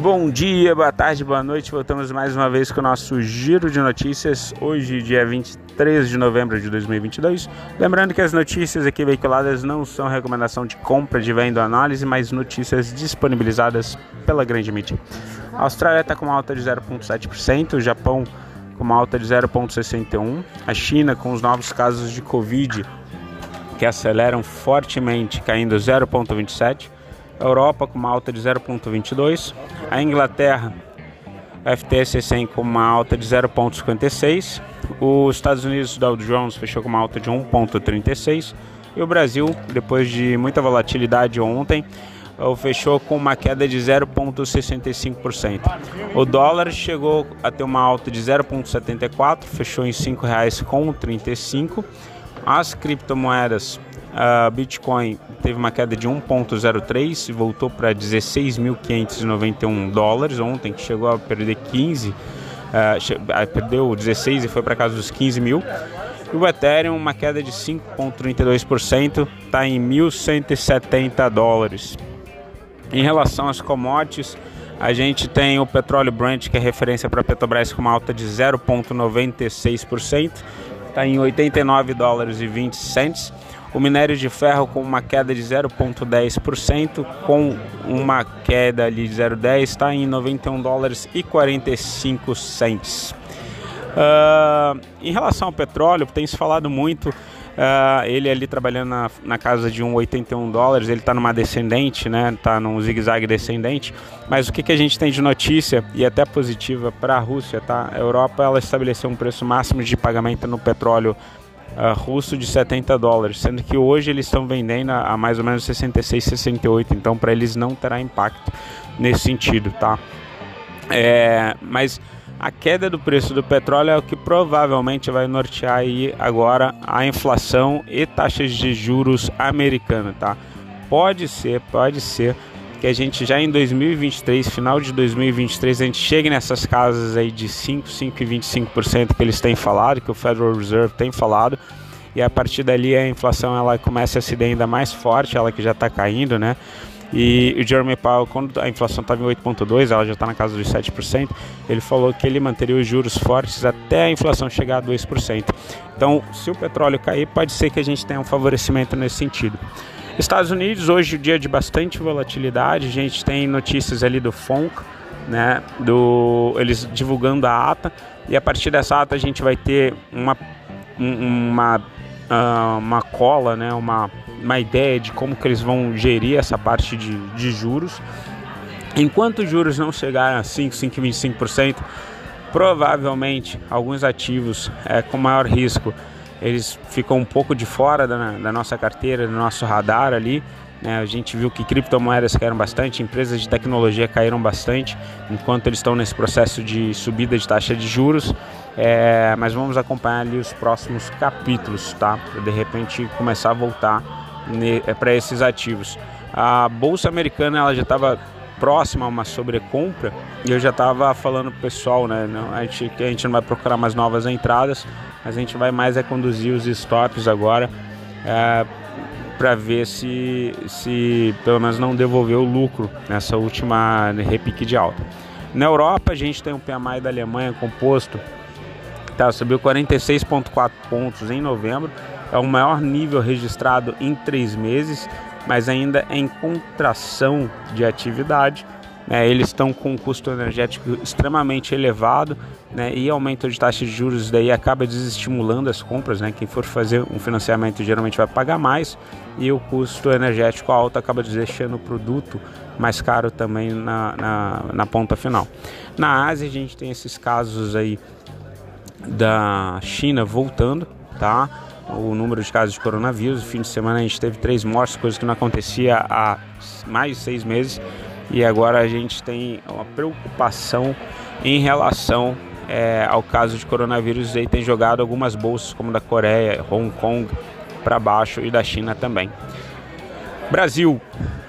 Bom dia, boa tarde, boa noite. Voltamos mais uma vez com o nosso giro de notícias. Hoje, dia 23 de novembro de 2022. Lembrando que as notícias aqui veiculadas não são recomendação de compra, de venda ou análise, mas notícias disponibilizadas pela grande mídia. A Austrália está com uma alta de 0,7%, o Japão com uma alta de 0,61%, a China com os novos casos de Covid que aceleram fortemente, caindo 0,27%. Europa com uma alta de 0,22, a Inglaterra, FTSE 100 com uma alta de 0,56, os Estados Unidos Dow Jones fechou com uma alta de 1,36 e o Brasil, depois de muita volatilidade ontem, fechou com uma queda de 0,65%. O dólar chegou a ter uma alta de 0,74, fechou em R$ 5,35. As criptomoedas a Bitcoin teve uma queda de 1,03 e voltou para 16.591 dólares ontem, que chegou a perder 15, uh, perdeu 16 e foi para casa dos 15 mil. E o Ethereum, uma queda de 5,32%, está em 1.170 dólares. Em relação às commodities, a gente tem o petróleo Brent, que é referência para a Petrobras, com uma alta de 0,96%, está em 89 dólares e 20 cents o minério de ferro com uma queda de 0,10%, com uma queda ali de 0,10 está em 91 dólares e 45 cents. Uh, em relação ao petróleo, tem se falado muito. Uh, ele ali trabalhando na, na casa de 1,81 dólares, ele está numa descendente, né? Está num zigue-zague descendente. Mas o que, que a gente tem de notícia e até positiva para a Rússia, tá? A Europa ela estabeleceu um preço máximo de pagamento no petróleo uh, russo de 70 dólares, sendo que hoje eles estão vendendo a, a mais ou menos 66, 68, então para eles não terá impacto nesse sentido, tá? É, mas a queda do preço do petróleo é o que provavelmente vai nortear aí agora a inflação e taxas de juros americana, tá? Pode ser, pode ser que a gente já em 2023, final de 2023, a gente chegue nessas casas aí de 5, 5 e 25% que eles têm falado, que o Federal Reserve tem falado, e a partir dali a inflação ela começa a se dar ainda mais forte, ela que já está caindo, né? E o Jeremy Powell, quando a inflação estava em 8,2%, ela já está na casa dos 7%, ele falou que ele manteria os juros fortes até a inflação chegar a 2%. Então, se o petróleo cair, pode ser que a gente tenha um favorecimento nesse sentido. Estados Unidos, hoje, dia de bastante volatilidade, a gente tem notícias ali do FONC, né, do, eles divulgando a ata, e a partir dessa ata a gente vai ter uma, uma, uh, uma cola, né, uma, uma ideia de como que eles vão gerir essa parte de, de juros. Enquanto os juros não chegarem a 5, 5,25%, provavelmente alguns ativos é, com maior risco eles ficam um pouco de fora da, da nossa carteira, do nosso radar ali. Né? A gente viu que criptomoedas caíram bastante, empresas de tecnologia caíram bastante, enquanto eles estão nesse processo de subida de taxa de juros. É, mas vamos acompanhar ali os próximos capítulos, tá? Para de repente começar a voltar é, para esses ativos. A bolsa americana ela já estava próxima a uma sobrecompra e eu já estava falando pro pessoal, né? Não, a, gente, a gente não vai procurar mais novas entradas, a gente vai mais é conduzir os stops agora é, para ver se, se pelo menos não devolveu o lucro nessa última repique de alta. Na Europa a gente tem o PMI da Alemanha composto, tá, subiu 46,4 pontos em novembro, é o maior nível registrado em três meses, mas ainda em contração de atividade né, eles estão com um custo energético extremamente elevado né, e aumento de taxa de juros daí acaba desestimulando as compras. Né, quem for fazer um financiamento geralmente vai pagar mais e o custo energético alto acaba deixando o produto mais caro também na, na, na ponta final. Na Ásia a gente tem esses casos aí da China voltando, tá? o número de casos de coronavírus. No fim de semana a gente teve três mortes, coisa que não acontecia há mais de seis meses e agora a gente tem uma preocupação em relação é, ao caso de coronavírus e tem jogado algumas bolsas como da Coreia, Hong Kong para baixo e da China também. Brasil.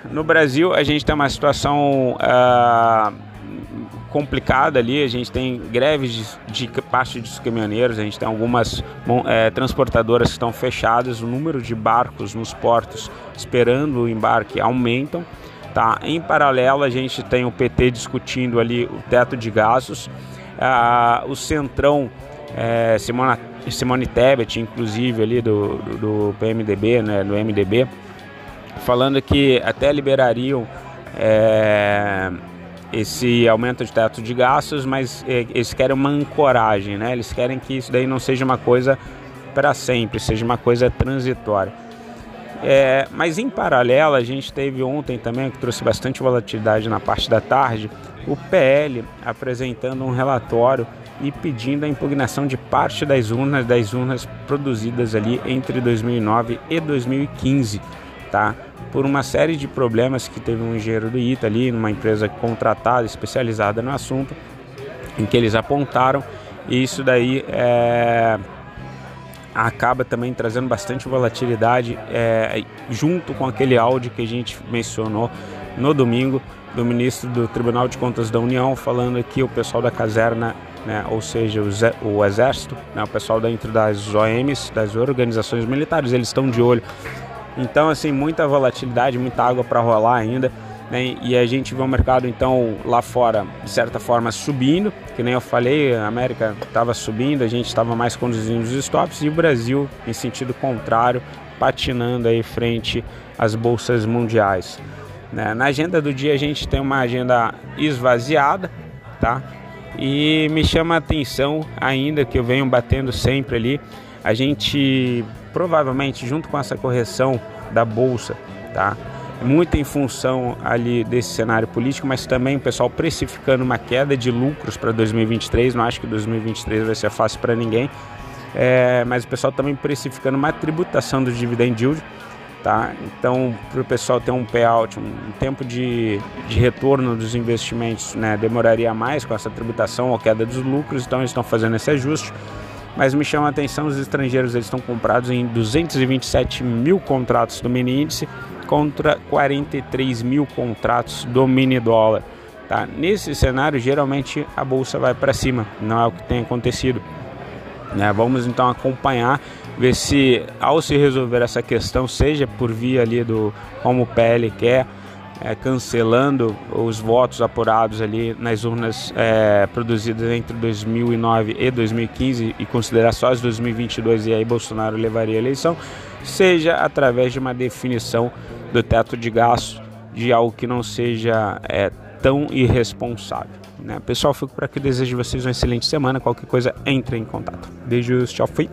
No Brasil a gente tem uma situação uh, complicada ali, a gente tem greves de, de parte dos caminhoneiros, a gente tem algumas é, transportadoras que estão fechadas, o número de barcos nos portos esperando o embarque aumentam Tá? Em paralelo, a gente tem o PT discutindo ali o teto de gastos, ah, o Centrão, é, Simone Tebet, inclusive ali do, do, do PMDB, né, do MDB, falando que até liberariam é, esse aumento de teto de gastos, mas é, eles querem uma ancoragem, né? Eles querem que isso daí não seja uma coisa para sempre, seja uma coisa transitória. É, mas em paralelo, a gente teve ontem também, que trouxe bastante volatilidade na parte da tarde, o PL apresentando um relatório e pedindo a impugnação de parte das urnas, das urnas produzidas ali entre 2009 e 2015, tá? Por uma série de problemas que teve um engenheiro do ITA ali, numa empresa contratada, especializada no assunto, em que eles apontaram, e isso daí é acaba também trazendo bastante volatilidade é, junto com aquele áudio que a gente mencionou no domingo do ministro do Tribunal de Contas da União falando que o pessoal da caserna, né, ou seja, o, o exército, né, o pessoal dentro das OMs, das organizações militares, eles estão de olho. Então, assim, muita volatilidade, muita água para rolar ainda. Né? E a gente vê o mercado então lá fora de certa forma subindo, que nem eu falei, a América estava subindo, a gente estava mais conduzindo os stops e o Brasil em sentido contrário, patinando aí frente às bolsas mundiais. Né? Na agenda do dia a gente tem uma agenda esvaziada, tá? E me chama a atenção ainda que eu venho batendo sempre ali, a gente provavelmente junto com essa correção da bolsa, tá? Muito em função ali desse cenário político, mas também o pessoal precificando uma queda de lucros para 2023. Não acho que 2023 vai ser fácil para ninguém, é, mas o pessoal também precificando uma tributação do dividend yield. Tá? Então, para o pessoal ter um payout, um tempo de, de retorno dos investimentos né, demoraria mais com essa tributação ou queda dos lucros, então eles estão fazendo esse ajuste. Mas me chama a atenção, os estrangeiros eles estão comprados em 227 mil contratos do mini índice, contra 43 mil contratos do mini dólar. Tá? Nesse cenário, geralmente a bolsa vai para cima, não é o que tem acontecido. Né? Vamos então acompanhar, ver se ao se resolver essa questão, seja por via ali do como o PL quer, é, cancelando os votos apurados ali nas urnas é, produzidas entre 2009 e 2015 e considerar só as 2022 e aí Bolsonaro levaria a eleição, seja através de uma definição do teto de gasto de algo que não seja é, tão irresponsável. Né? Pessoal, fico por aqui. Desejo vocês uma excelente semana. Qualquer coisa, entre em contato. Beijos, tchau, fui.